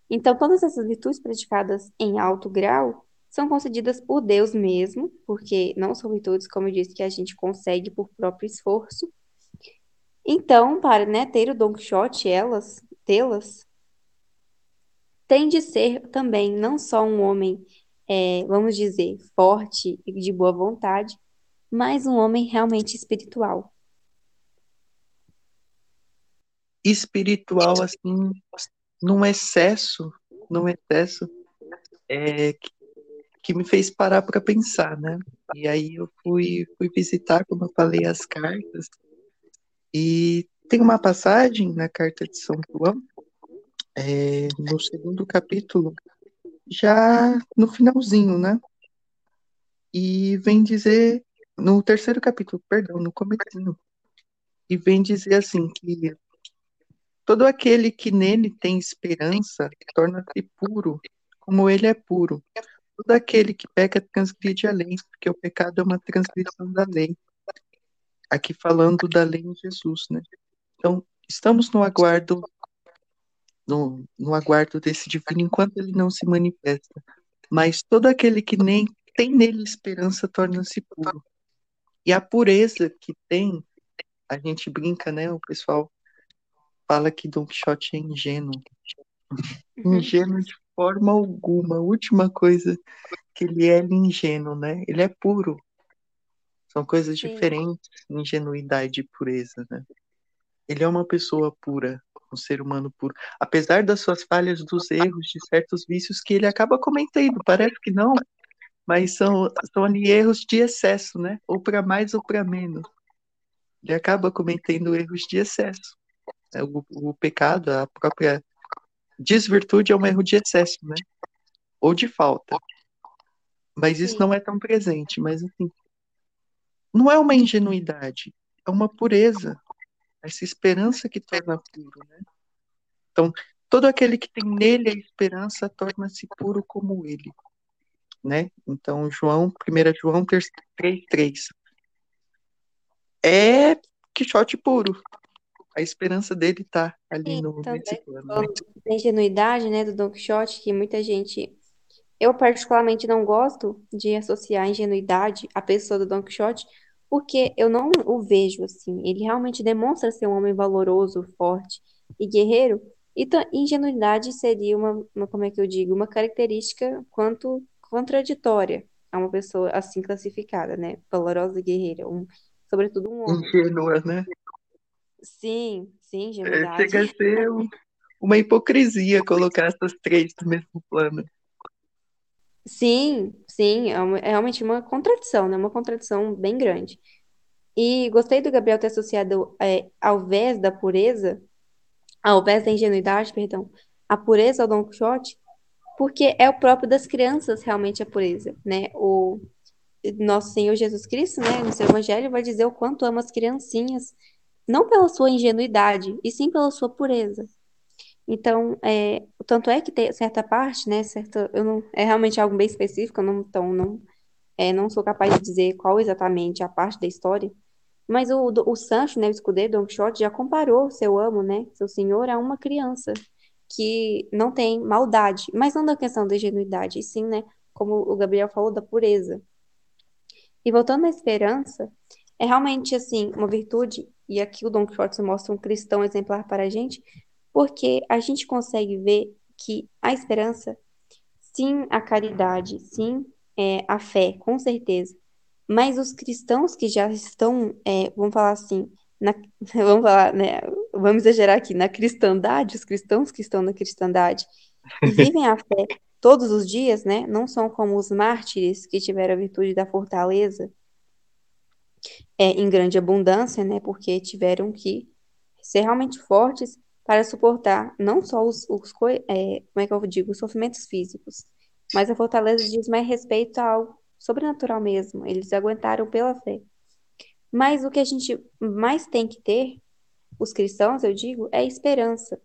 Então, todas essas virtudes praticadas em alto grau são concedidas por Deus mesmo, porque não são virtudes, como eu disse, que a gente consegue por próprio esforço. Então, para né, ter o Don Quixote, elas, tê-las, tem de ser também não só um homem, é, vamos dizer, forte e de boa vontade, mas um homem realmente espiritual. Espiritual, assim, num excesso, num excesso, é, que me fez parar para pensar, né? E aí eu fui, fui visitar, como eu falei, as cartas. E tem uma passagem na carta de São João, é, no segundo capítulo, já no finalzinho, né? E vem dizer, no terceiro capítulo, perdão, no comecinho, e vem dizer assim que todo aquele que nele tem esperança torna-se puro, como ele é puro. Todo aquele que peca transgride a lei, porque o pecado é uma transgressão da lei. Aqui falando da lei em Jesus, né? Então, estamos no aguardo no, no aguardo desse divino enquanto ele não se manifesta. Mas todo aquele que nem tem nele esperança torna-se puro. E a pureza que tem, a gente brinca, né? O pessoal fala que Don Quixote é ingênuo. Ingênuo de forma alguma. A última coisa que ele é, ele é ingênuo, né? Ele é puro. São coisas Sim. diferentes, ingenuidade e pureza, né? Ele é uma pessoa pura, um ser humano puro. Apesar das suas falhas, dos erros, de certos vícios que ele acaba cometendo, parece que não, mas são, são ali erros de excesso, né? Ou para mais ou para menos. Ele acaba cometendo erros de excesso. É, o, o pecado, a própria desvirtude é um erro de excesso, né? Ou de falta. Mas isso Sim. não é tão presente, mas assim, não é uma ingenuidade, é uma pureza, essa esperança que torna puro, né? Então, todo aquele que tem nele a esperança torna-se puro como ele, né? Então, João, 1 João 3:3 é Quixote puro. A esperança dele tá ali Sim, no plano. Né? A ingenuidade, né, do Don Quixote, que muita gente eu, particularmente, não gosto de associar ingenuidade à pessoa do Don Quixote, porque eu não o vejo assim. Ele realmente demonstra ser um homem valoroso, forte e guerreiro, e ingenuidade seria uma, uma, como é que eu digo, uma característica quanto contraditória a uma pessoa assim classificada, né? Valorosa e guerreira, um, sobretudo um homem. Ingênua, né? Sim, sim, é, ingenuidade. É, chega a ser um, uma hipocrisia colocar essas três no mesmo plano. Sim, sim, é, uma- é realmente uma contradição, né? Uma contradição bem grande. E gostei do Gabriel ter associado, é, ao vez da pureza, ao vez da ingenuidade, perdão, a pureza ao Don Quixote, porque é o próprio das crianças realmente a pureza, né? O nosso Senhor Jesus Cristo, né, no seu evangelho, vai dizer o quanto ama as criancinhas, não pela sua ingenuidade, e sim pela sua pureza. Então, é, tanto é que tem certa parte, né, certa, eu não, é realmente algo bem específico, eu não, então não, é, não sou capaz de dizer qual exatamente a parte da história, mas o, o Sancho, né, o escudeiro Don Quixote, já comparou seu amo, né, seu senhor, a uma criança que não tem maldade, mas não da questão da ingenuidade, e sim, né, como o Gabriel falou, da pureza. E voltando à esperança, é realmente, assim, uma virtude, e aqui o Don Quixote mostra um cristão exemplar para a gente, porque a gente consegue ver que a esperança, sim, a caridade, sim, é, a fé, com certeza. Mas os cristãos que já estão, é, vamos falar assim, na, vamos falar, né, vamos exagerar aqui, na cristandade, os cristãos que estão na cristandade e vivem a fé todos os dias, né, não são como os mártires que tiveram a virtude da fortaleza é, em grande abundância, né, porque tiveram que ser realmente fortes para suportar não só os, os é, como é que eu digo, os sofrimentos físicos, mas a fortaleza diz mais respeito ao sobrenatural mesmo. Eles aguentaram pela fé. Mas o que a gente mais tem que ter, os cristãos, eu digo, é esperança.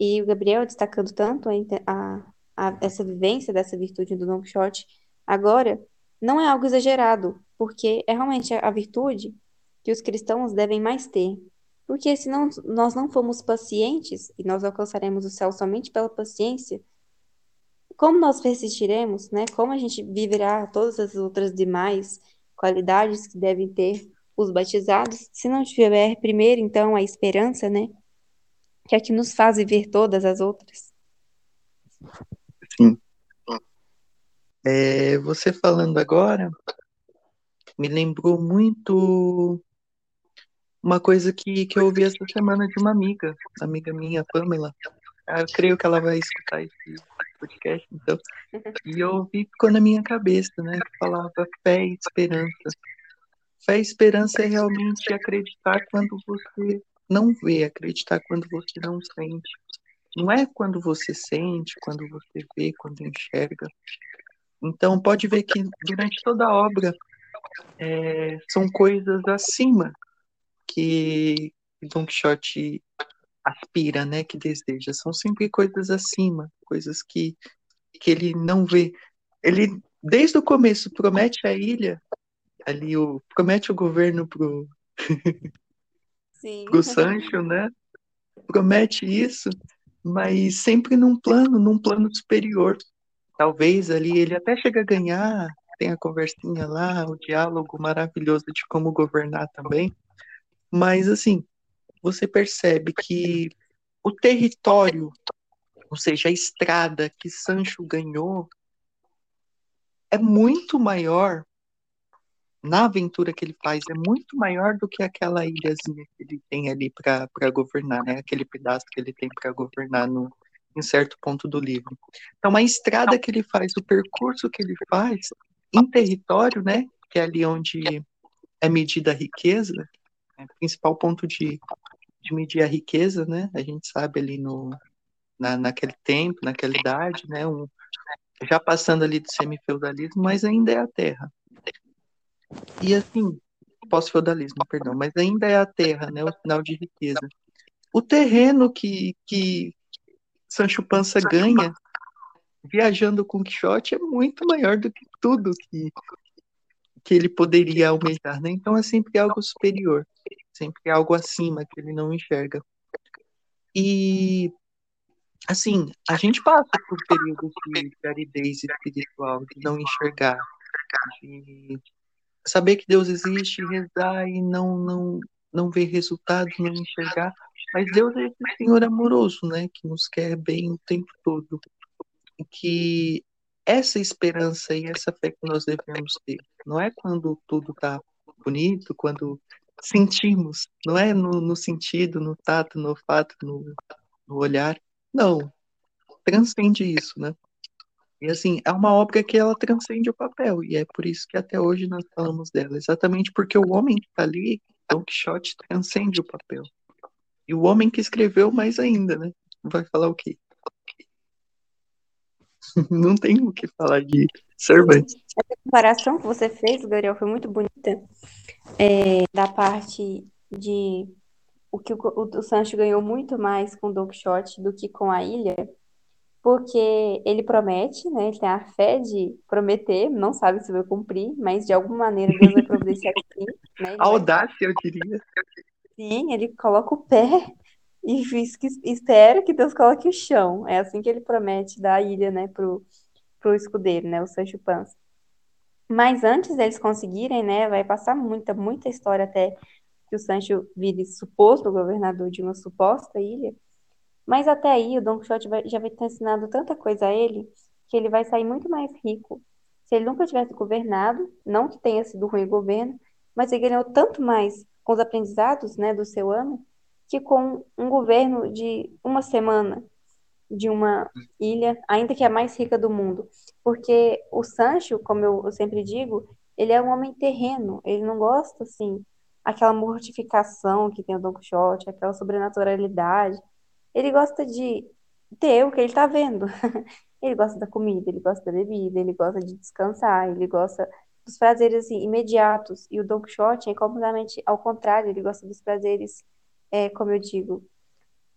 E o Gabriel destacando tanto a, a, a, essa vivência dessa virtude do Don Quixote, agora não é algo exagerado, porque é realmente a virtude que os cristãos devem mais ter. Porque se não, nós não formos pacientes, e nós alcançaremos o céu somente pela paciência, como nós persistiremos, né? Como a gente viverá todas as outras demais qualidades que devem ter os batizados, se não tiver primeiro, então, a esperança, né? Que é que nos faz viver todas as outras. Sim. É, você falando agora me lembrou muito uma coisa que, que eu ouvi essa semana de uma amiga, amiga minha, Pamela. Eu creio que ela vai escutar esse podcast, então. E eu ouvi, ficou na minha cabeça, né? Que falava fé e esperança. Fé e esperança é realmente acreditar quando você não vê, acreditar quando você não sente. Não é quando você sente, quando você vê, quando enxerga. Então, pode ver que durante toda a obra é, são coisas acima que Don Quixote aspira, né, que deseja. São sempre coisas acima, coisas que, que ele não vê. Ele, desde o começo, promete a ilha, ali, o, promete o governo pro, Sim. pro Sancho, né? Promete isso, mas sempre num plano, num plano superior. Talvez ali ele até chega a ganhar tem a conversinha lá, o diálogo maravilhoso de como governar também. Mas, assim, você percebe que o território, ou seja, a estrada que Sancho ganhou, é muito maior na aventura que ele faz é muito maior do que aquela ilhazinha que ele tem ali para governar, né? Aquele pedaço que ele tem para governar no, em certo ponto do livro. Então, a estrada que ele faz, o percurso que ele faz em território, né? Que é ali onde é medida a riqueza, é principal ponto de, de medir a riqueza, né? A gente sabe ali no, na, naquele tempo, naquela idade, né? Um, já passando ali do semifeudalismo, mas ainda é a terra. E assim, pós-feudalismo, perdão, mas ainda é a terra, né, o sinal de riqueza. O terreno que, que Sancho Panza ganha viajando com Quixote é muito maior do que tudo que, que ele poderia almejar, né? Então é sempre algo superior, sempre algo acima que ele não enxerga. E assim, a gente passa por períodos de aridez espiritual, de não enxergar, de saber que Deus existe, rezar e não não não ver resultados, não enxergar. Mas Deus é esse Senhor amoroso, né, que nos quer bem o tempo todo. Que essa esperança e essa fé que nós devemos ter, não é quando tudo está bonito, quando sentimos, não é no, no, sentido, no tato, no olfato, no, no olhar. Não, transcende isso, né? E assim, é uma obra que ela transcende o papel, e é por isso que até hoje nós falamos dela, exatamente porque o homem que está ali, Don Quixote, transcende o papel. E o homem que escreveu mais ainda, né? Vai falar o quê? Não tem o que falar de Cervantes. Essa comparação que você fez, Gabriel, foi muito bonita. É, da parte de o que o, o Sancho ganhou muito mais com Don Quixote do que com a ilha porque ele promete, né? Ele tem a fé de prometer, não sabe se vai cumprir, mas de alguma maneira Deus vai providenciar que sim. Né? Audácia, eu diria. Sim, ele coloca o pé e espera que Deus coloque o chão. É assim que ele promete dar a ilha, né, pro, pro escudeiro, né, o Sancho Panza. Mas antes deles conseguirem, né, vai passar muita, muita história até que o Sancho vire suposto governador de uma suposta ilha. Mas até aí o Don Quixote vai, já vai ter ensinado tanta coisa a ele que ele vai sair muito mais rico. Se ele nunca tivesse governado, não que tenha sido ruim o governo, mas ele ganhou tanto mais com os aprendizados né, do seu ano que com um governo de uma semana de uma ilha, ainda que a mais rica do mundo. Porque o Sancho, como eu, sempre digo, ele é um homem terreno, ele não gosta, assim, aquela mortificação que tem o Don Quixote, aquela sobrenaturalidade. Ele gosta de ter o que ele está vendo. ele gosta da comida, ele gosta da bebida, ele gosta de descansar, ele gosta dos prazeres assim, imediatos. E o Don Quixote é completamente ao contrário, ele gosta dos prazeres, é, como eu digo,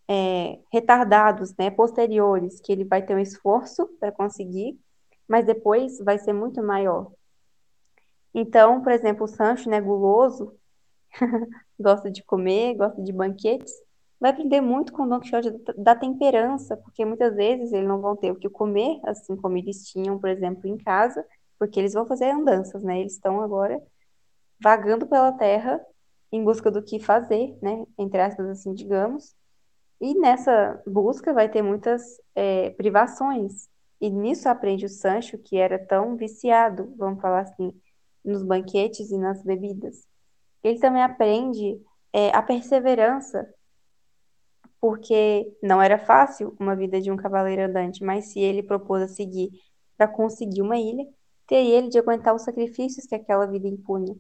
é, retardados, né, posteriores, que ele vai ter um esforço para conseguir, mas depois vai ser muito maior. Então, por exemplo, o Sancho, né, guloso, gosta de comer, gosta de banquetes, vai aprender muito com o Don Quixote da temperança, porque muitas vezes eles não vão ter o que comer, assim como eles tinham, por exemplo, em casa, porque eles vão fazer andanças, né? Eles estão agora vagando pela terra em busca do que fazer, né? Entre aspas, assim, digamos. E nessa busca vai ter muitas é, privações. E nisso aprende o Sancho, que era tão viciado, vamos falar assim, nos banquetes e nas bebidas. Ele também aprende é, a perseverança porque não era fácil uma vida de um cavaleiro andante, mas se ele propôs a seguir para conseguir uma ilha, teria ele de aguentar os sacrifícios que aquela vida impunha.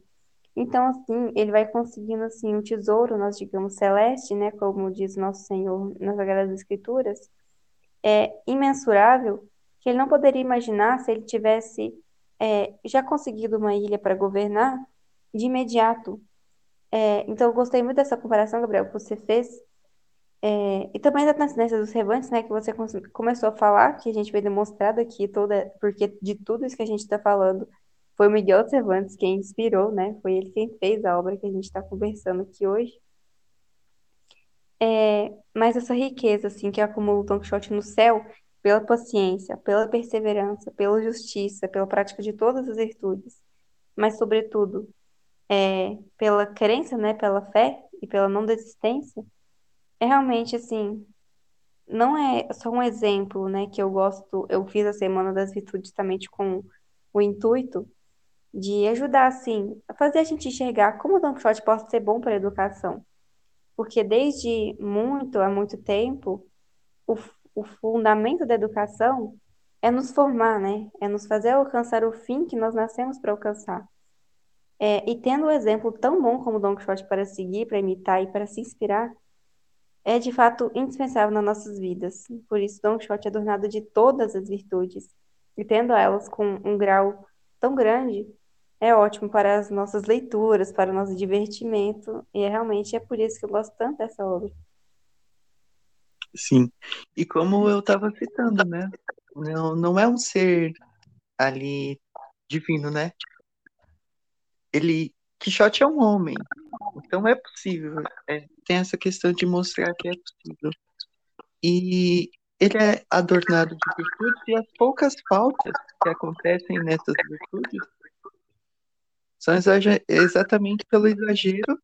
Então, assim, ele vai conseguindo, assim, um tesouro, nós digamos, celeste, né, como diz nosso Senhor nas Sagradas Escrituras, é imensurável, que ele não poderia imaginar se ele tivesse é, já conseguido uma ilha para governar de imediato. É, então, eu gostei muito dessa comparação, Gabriel, que você fez, é, e também da transcendência dos Cervantes, né, que você começou a falar, que a gente veio demonstrado aqui toda, porque de tudo isso que a gente está falando, foi Miguel Cervantes quem inspirou, né? Foi ele quem fez a obra que a gente está conversando aqui hoje. É, mas essa riqueza, assim, que acumula o Don Quixote no céu, pela paciência, pela perseverança, pela justiça, pela prática de todas as virtudes, mas, sobretudo, é, pela crença, né, pela fé e pela não desistência, é realmente assim, não é só um exemplo, né, que eu gosto, eu fiz a Semana das Virtudes justamente com o intuito de ajudar, assim, a fazer a gente enxergar como o Don Quixote pode ser bom para a educação. Porque desde muito, há muito tempo, o, o fundamento da educação é nos formar, né? É nos fazer alcançar o fim que nós nascemos para alcançar. É, e tendo um exemplo tão bom como Don Quixote para seguir, para imitar e para se inspirar, é de fato indispensável nas nossas vidas. Por isso, Don Quixote é adornado de todas as virtudes, e tendo elas com um grau tão grande, é ótimo para as nossas leituras, para o nosso divertimento, e é realmente é por isso que eu gosto tanto dessa obra. Sim. E como eu estava citando, né? Não, não é um ser ali divino, né? Ele, Quixote é um homem, então é possível. É, tem essa questão de mostrar que é possível. E ele é adornado de virtudes e as poucas faltas que acontecem nessas virtudes são exatamente pelo exagero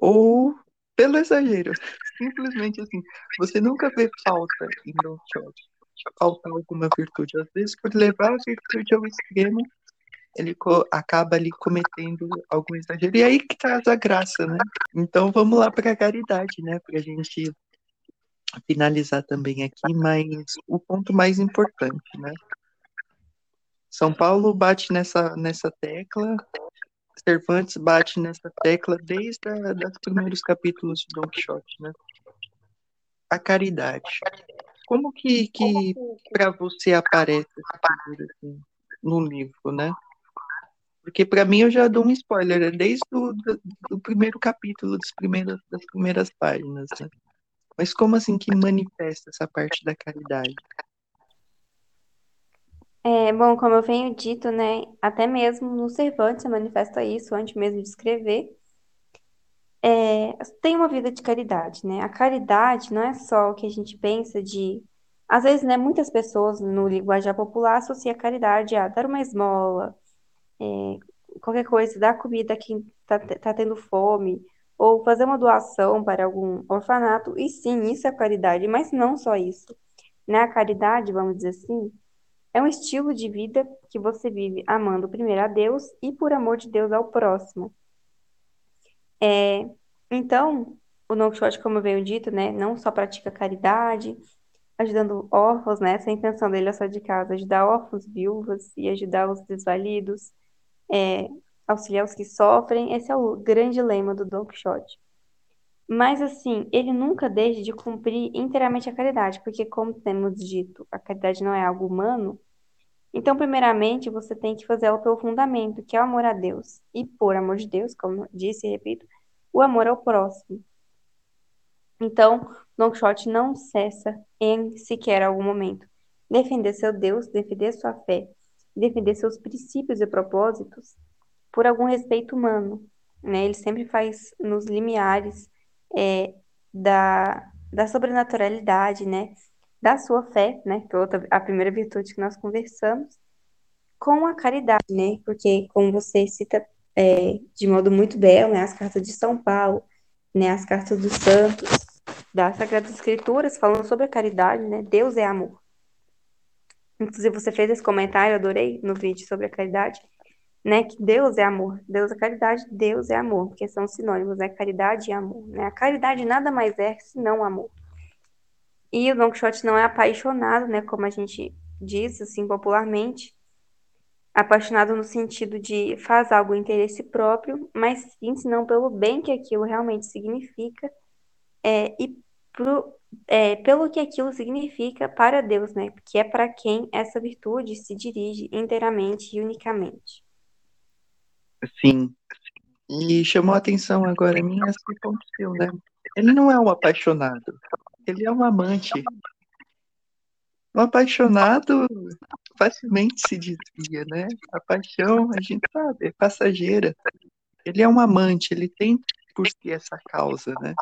ou pelo exagero. Simplesmente assim. Você nunca vê falta em Don Quixote. Falta alguma virtude. Às vezes, por levar a virtude ao extremo, ele acaba ali cometendo algum exagero. E aí que traz a graça, né? Então vamos lá para a caridade, né? Para a gente finalizar também aqui, mas o ponto mais importante, né? São Paulo bate nessa, nessa tecla, Cervantes bate nessa tecla desde a, dos primeiros capítulos de Don Quixote, né? A caridade. Como que, que para você aparece essa figura assim, no livro, né? Porque para mim eu já dou um spoiler, é desde o do, do primeiro capítulo, das primeiras, das primeiras páginas, né? Mas como assim que manifesta essa parte da caridade? É, bom, como eu venho dito, né, até mesmo no Cervantes manifesta isso antes mesmo de escrever. É, tem uma vida de caridade, né? A caridade não é só o que a gente pensa de. Às vezes, né, muitas pessoas no linguajar popular associam a caridade a dar uma esmola, é, qualquer coisa, dar comida a quem está tá tendo fome, ou fazer uma doação para algum orfanato. E sim, isso é caridade, mas não só isso. Né? A caridade, vamos dizer assim, é um estilo de vida que você vive amando primeiro a Deus e por amor de Deus ao próximo. É, então, o Don Quixote, como eu venho dito, né, não só pratica caridade, ajudando órfãos, né, essa intenção dele é só de casa, ajudar órfãos, viúvas e ajudar os desvalidos, é, auxiliar os que sofrem, esse é o grande lema do Don Quixote. Mas assim, ele nunca deixa de cumprir inteiramente a caridade, porque como temos dito, a caridade não é algo humano. Então, primeiramente, você tem que fazer pelo fundamento, que é o amor a Deus. E por amor de Deus, como disse e repito, o amor ao próximo. Então, Don Quixote não cessa em sequer algum momento defender seu Deus, defender sua fé, defender seus princípios e propósitos por algum respeito humano. Né? Ele sempre faz nos limiares é, da, da sobrenaturalidade, né? Da sua fé, né? Que é outra, a primeira virtude que nós conversamos, com a caridade, né? Porque, como você cita é, de modo muito belo, né? As cartas de São Paulo, né? As cartas dos santos, das Sagradas Escrituras, falando sobre a caridade, né? Deus é amor. Inclusive, você fez esse comentário, adorei, no vídeo sobre a caridade né? Que Deus é amor, Deus é caridade, Deus é amor, porque são sinônimos, né? Caridade e amor, né? A caridade nada mais é senão amor. E o Don Quixote não é apaixonado, né? Como a gente diz, assim, popularmente. Apaixonado no sentido de faz algo interesse próprio, mas sim, senão pelo bem que aquilo realmente significa é, e pro, é, pelo que aquilo significa para Deus, né? Que é para quem essa virtude se dirige inteiramente e unicamente. Sim. E chamou a atenção agora a mim esse ponto seu, né? Ele não é um apaixonado, ele é um amante. Um apaixonado facilmente se desvia, né? A paixão, a gente sabe, é passageira. Ele é um amante, ele tem por si essa causa, né?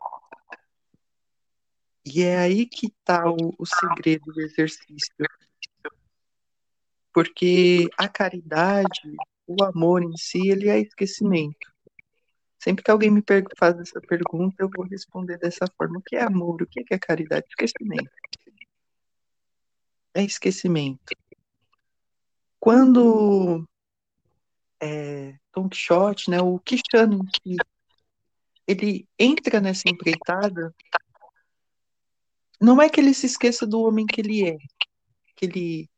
E é aí que está o, o segredo do exercício. Porque a caridade, o amor em si, ele é esquecimento. Sempre que alguém me faz essa pergunta, eu vou responder dessa forma. O que é amor? O que é caridade? Esquecimento. É esquecimento. Quando é, Don Quixote, né, o Quixano ele entra nessa empreitada, não é que ele se esqueça do homem que ele é, que ele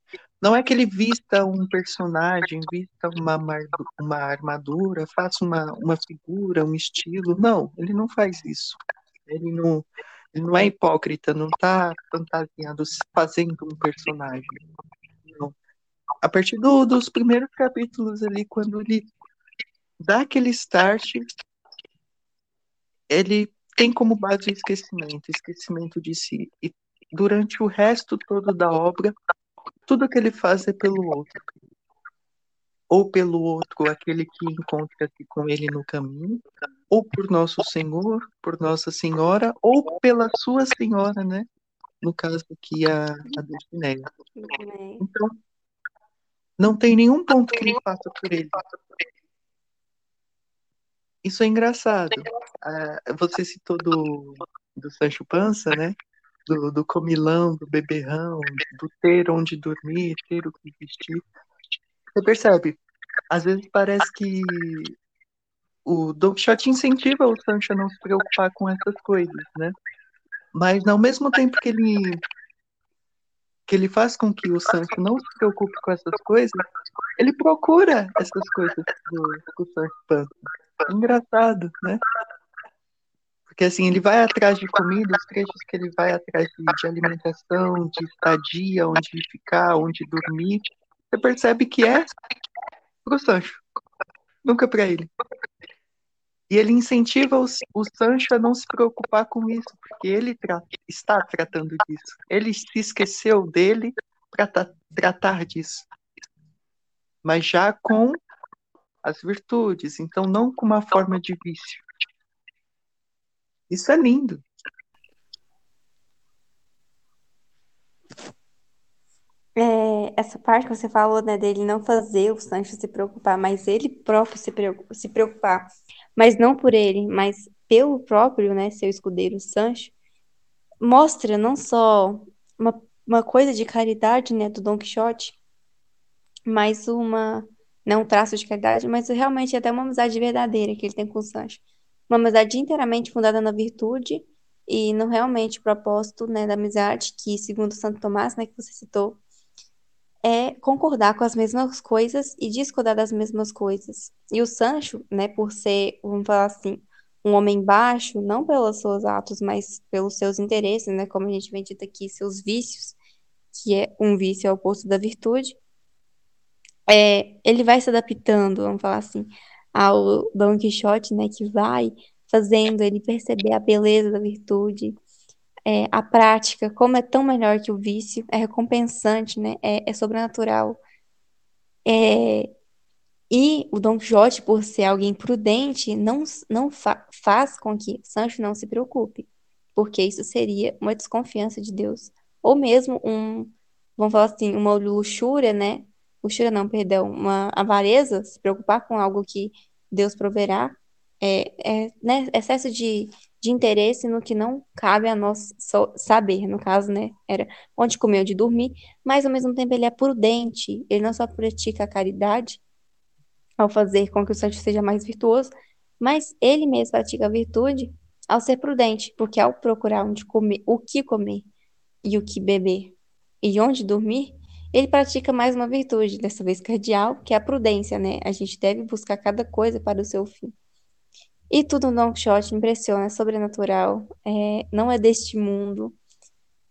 não é que ele vista um personagem, vista uma, uma armadura, faça uma, uma figura, um estilo. Não, ele não faz isso. Ele não, ele não é hipócrita, não está fantasiando, fazendo um personagem. Não. A partir do, dos primeiros capítulos ali, quando ele dá aquele start, ele tem como base o esquecimento, esquecimento de si. E durante o resto todo da obra, tudo que ele faz é pelo outro. Ou pelo outro, aquele que encontra-se com ele no caminho, ou por nosso Senhor, por Nossa Senhora, ou pela sua Senhora, né? No caso aqui, a, a Dulcinea. Então, não tem nenhum ponto que ele faça por ele. Isso é engraçado. Ah, você citou do, do Sancho Panza, né? Do, do comilão, do beberrão, do ter onde dormir, ter o que vestir. Você percebe? Às vezes parece que o Don Quixote incentiva o Sancho a não se preocupar com essas coisas, né? Mas ao mesmo tempo que ele que ele faz com que o Sancho não se preocupe com essas coisas, ele procura essas coisas do, do Sancho Panza. Engraçado, né? Porque assim, ele vai atrás de comida, os trechos que ele vai atrás de, de alimentação, de estadia, onde ficar, onde dormir, você percebe que é pro Sancho, nunca para ele. E ele incentiva o, o Sancho a não se preocupar com isso, porque ele tra está tratando disso. Ele se esqueceu dele para tratar disso. Mas já com as virtudes, então não com uma forma de vício. Isso é lindo. É, essa parte que você falou, né, dele não fazer o Sancho se preocupar, mas ele próprio se, preocupar, mas não por ele, mas pelo próprio, né, seu escudeiro Sancho, mostra não só uma, uma coisa de caridade, né, do Don Quixote, mas uma não um traço de caridade, mas realmente até uma amizade verdadeira que ele tem com o Sancho. Uma amizade inteiramente fundada na virtude e no realmente propósito né, da amizade, que, segundo Santo Tomás, né, que você citou, é concordar com as mesmas coisas e discordar das mesmas coisas. E o Sancho, né, por ser, vamos falar assim, um homem baixo, não pelos seus atos, mas pelos seus interesses, né, como a gente vem dito aqui, seus vícios, que é um vício é o oposto da virtude, é, ele vai se adaptando, vamos falar assim, ao Don Quixote, né, que vai fazendo ele perceber a beleza da virtude, é, a prática, como é tão melhor que o vício, é recompensante, né, é, é sobrenatural. É, e o Don Quixote, por ser alguém prudente, não, não fa faz com que Sancho não se preocupe, porque isso seria uma desconfiança de Deus, ou mesmo um, vamos falar assim, uma luxúria, né, luxúria não, perdão, uma avareza, se preocupar com algo que Deus proverá, é, é né, excesso de, de interesse no que não cabe a nós saber, no caso, né, era onde comer, onde dormir, mas ao mesmo tempo ele é prudente, ele não só pratica a caridade ao fazer com que o santo seja mais virtuoso, mas ele mesmo pratica a virtude ao ser prudente, porque ao procurar onde comer, o que comer e o que beber e onde dormir, ele pratica mais uma virtude, dessa vez cardial, que é a prudência, né? A gente deve buscar cada coisa para o seu fim. E tudo no Don Quixote impressiona, é sobrenatural, é, não é deste mundo.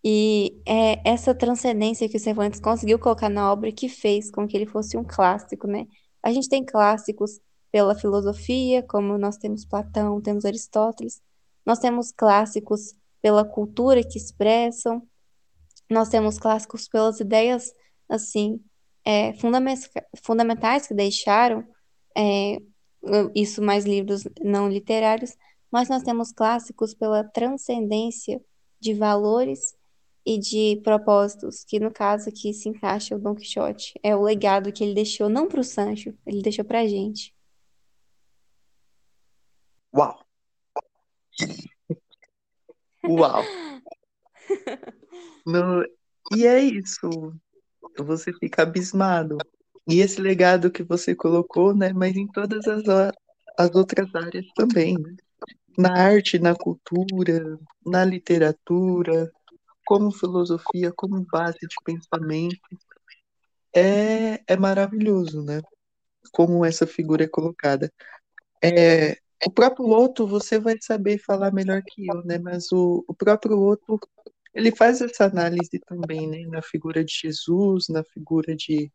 E é essa transcendência que o Cervantes conseguiu colocar na obra que fez com que ele fosse um clássico, né? A gente tem clássicos pela filosofia, como nós temos Platão, temos Aristóteles, nós temos clássicos pela cultura que expressam, nós temos clássicos pelas ideias assim, é, fundamentais que deixaram, é, isso mais livros não literários, mas nós temos clássicos pela transcendência de valores e de propósitos, que no caso aqui se encaixa o Don Quixote. É o legado que ele deixou não para o Sancho, ele deixou para a gente. Uau! Uau! E é isso. Você fica abismado. E esse legado que você colocou, né? Mas em todas as, as outras áreas também, né? Na arte, na cultura, na literatura, como filosofia, como base de pensamento. É, é maravilhoso, né? Como essa figura é colocada. É, o próprio outro você vai saber falar melhor que eu, né? Mas o, o próprio outro ele faz essa análise também, né? Na figura de Jesus, na figura de,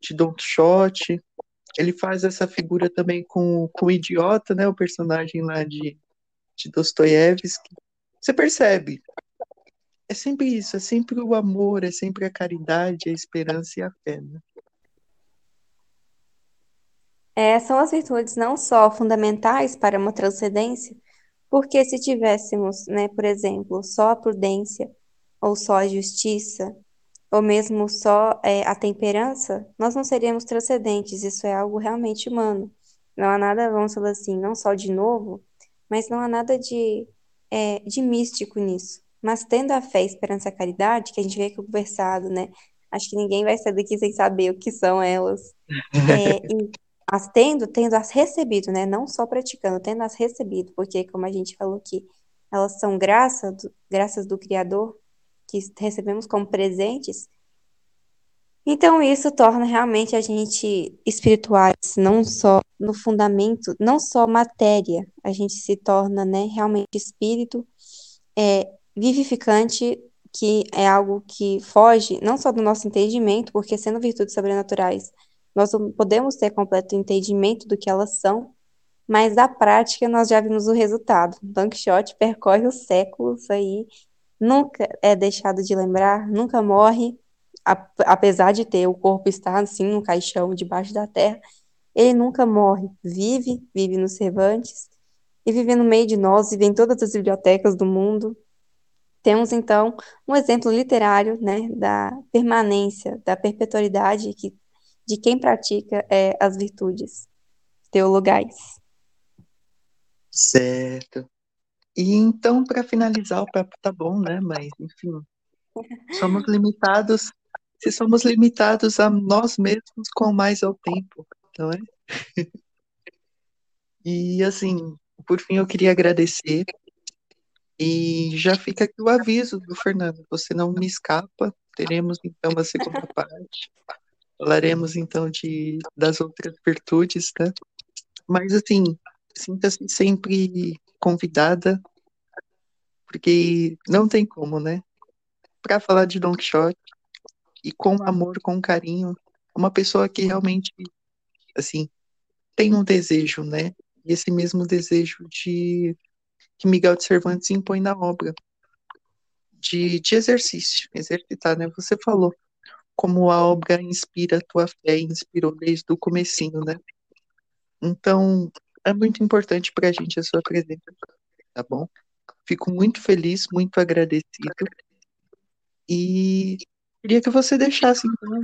de Don Quixote. Ele faz essa figura também com, com o idiota, né? O personagem lá de, de Dostoiévski. Você percebe? É sempre isso, é sempre o amor, é sempre a caridade, a esperança e a fé, né? É, são as virtudes não só fundamentais para uma transcendência, porque se tivéssemos, né, por exemplo, só a prudência, ou só a justiça, ou mesmo só é, a temperança, nós não seríamos transcendentes, isso é algo realmente humano. Não há nada, vamos falar assim, não só de novo, mas não há nada de, é, de místico nisso. Mas tendo a fé, esperança e caridade, que a gente vê que conversado, né? Acho que ninguém vai sair daqui sem saber o que são elas. É, e as tendo, tendo as recebido, né? Não só praticando, tendo as recebido, porque como a gente falou aqui, elas são graça do, graças do Criador que recebemos como presentes. Então isso torna realmente a gente espirituais, não só no fundamento, não só matéria, a gente se torna, né, realmente espírito é, vivificante, que é algo que foge não só do nosso entendimento, porque sendo virtudes sobrenaturais nós não podemos ter completo entendimento do que elas são, mas da prática nós já vimos o resultado. Don Quixote percorre os séculos aí, nunca é deixado de lembrar, nunca morre, apesar de ter o corpo estar assim no caixão debaixo da terra, ele nunca morre, vive, vive nos Cervantes e vive no meio de nós, vive em todas as bibliotecas do mundo. Temos então um exemplo literário, né, da permanência, da perpetuidade que de quem pratica é, as virtudes teologais. Certo. E então, para finalizar, o papo tá bom, né? Mas, enfim, somos limitados. Se somos limitados a nós mesmos, com mais ao tempo, não é? e, assim, por fim, eu queria agradecer. E já fica aqui o aviso do Fernando: você não me escapa. Teremos, então, a segunda parte. Falaremos então de das outras virtudes, né? Mas assim, sinta-se sempre convidada, porque não tem como, né? Para falar de Don Quixote e com amor, com carinho, uma pessoa que realmente assim tem um desejo, né? E esse mesmo desejo de que Miguel de Cervantes impõe na obra de, de exercício, exercitar, né? Você falou como a obra inspira a tua fé, inspirou desde o comecinho, né? Então, é muito importante para a gente a sua presença, tá bom? Fico muito feliz, muito agradecido. E queria que você deixasse, então,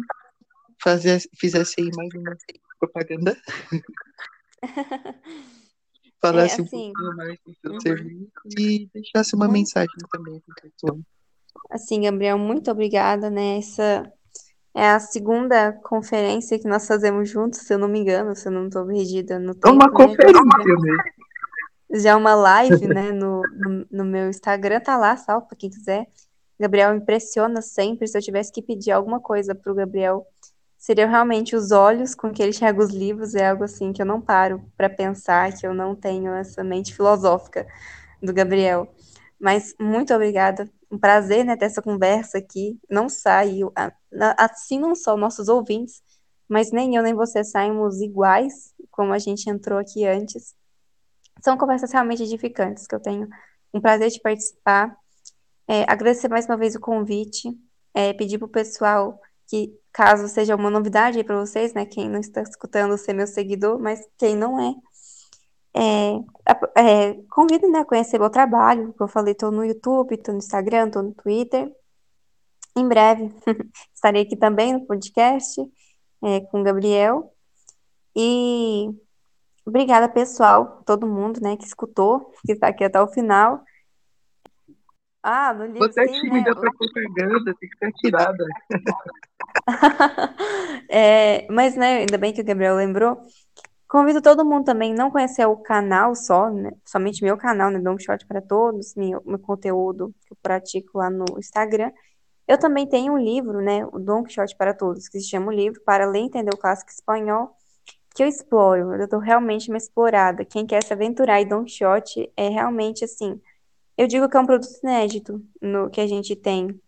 fazer, fizesse aí mais uma propaganda. Falasse é, assim, um pouquinho mais do seu uhum. serviço e deixasse uma mensagem também para o pessoal. Assim, Gabriel, muito obrigada, né? Essa é a segunda conferência que nós fazemos juntos, se eu não me engano, se eu não estou perdida no tempo. É uma né? conferência né? Já é uma live, né, no, no, no, meu Instagram, tá lá, salvo para quem quiser. Gabriel impressiona sempre, se eu tivesse que pedir alguma coisa para o Gabriel, seria realmente os olhos com que ele enxerga os livros, é algo assim que eu não paro para pensar, que eu não tenho essa mente filosófica do Gabriel. Mas muito obrigada um prazer, né, ter essa conversa aqui. Não saiu, assim não só nossos ouvintes, mas nem eu nem você saímos iguais, como a gente entrou aqui antes. São conversas realmente edificantes que eu tenho um prazer de participar. É, agradecer mais uma vez o convite, é, pedir para o pessoal que, caso seja uma novidade para vocês, né, quem não está escutando ser meu seguidor, mas quem não é, É, é, convido, né, a conhecer meu trabalho, que eu falei, estou no YouTube, estou no Instagram, estou no Twitter. Em breve estarei aqui também no podcast é, com o Gabriel. E obrigada, pessoal, todo mundo, né, que escutou, que está aqui até o final. Ah, no livro, Você é tímida né? pra propaganda, tem que ser tirada. É, mas, né, ainda bem que o Gabriel lembrou. Convido todo mundo também não conhecer o canal só, né? Somente meu canal, né? Dom Shot para Todos, meu, meu conteúdo que eu pratico lá no Instagram. Eu também tenho um livro, né? O Don Quixote para Todos, que se chama o livro Para Ler e Entender o Clássico Espanhol, que eu exploro. Eu tô realmente uma explorada. Quem quer se aventurar em Don Quixote é realmente assim. Eu digo que é um produto inédito no que a gente tem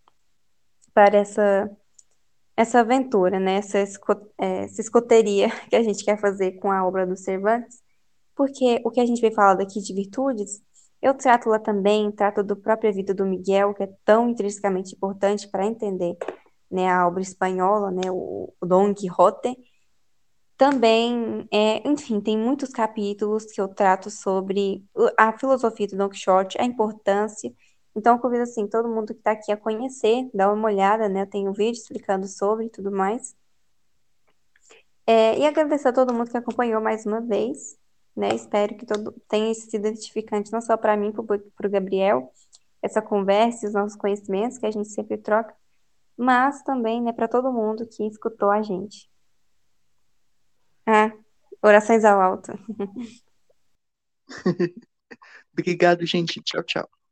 para essa essa aventura, né? Essa, esco é, essa escoteria que a gente quer fazer com a obra do Cervantes, porque o que a gente veio falar daqui de virtudes, eu trato lá também, trato da própria vida do Miguel, que é tão intrinsecamente importante para entender, né, a obra espanhola, né, o, o Dom Quixote. Também, é, enfim, tem muitos capítulos que eu trato sobre a filosofia do Don Quixote, a importância então, eu convido, assim, todo mundo que está aqui a conhecer, dar uma olhada, né? Eu tenho um vídeo explicando sobre e tudo mais. É, e agradecer a todo mundo que acompanhou mais uma vez, né? Espero que todo tenha sido edificante, não só para mim, para o Gabriel, essa conversa e os nossos conhecimentos que a gente sempre troca, mas também, né, para todo mundo que escutou a gente. Ah, orações ao alto. Obrigado, gente. Tchau, tchau.